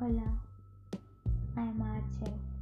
Hola, I'm Archel.